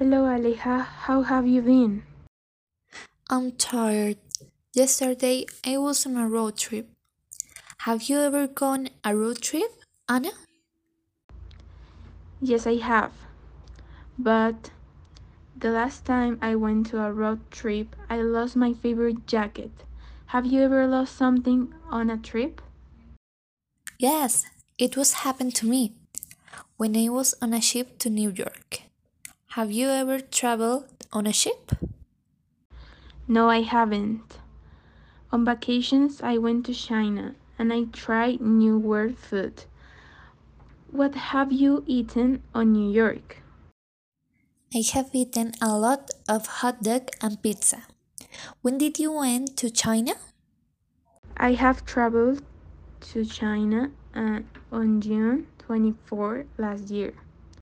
Hello, Aleja. How have you been? I'm tired. Yesterday I was on a road trip. Have you ever gone a road trip, Ana? Yes, I have. But the last time I went to a road trip, I lost my favorite jacket. Have you ever lost something on a trip? Yes, it was happened to me when I was on a ship to New York. Have you ever traveled on a ship? No, I haven't. On vacations, I went to China and I tried new world food. What have you eaten on New York? I have eaten a lot of hot dog and pizza. When did you went to China? I have traveled to China uh, on June 24 last year.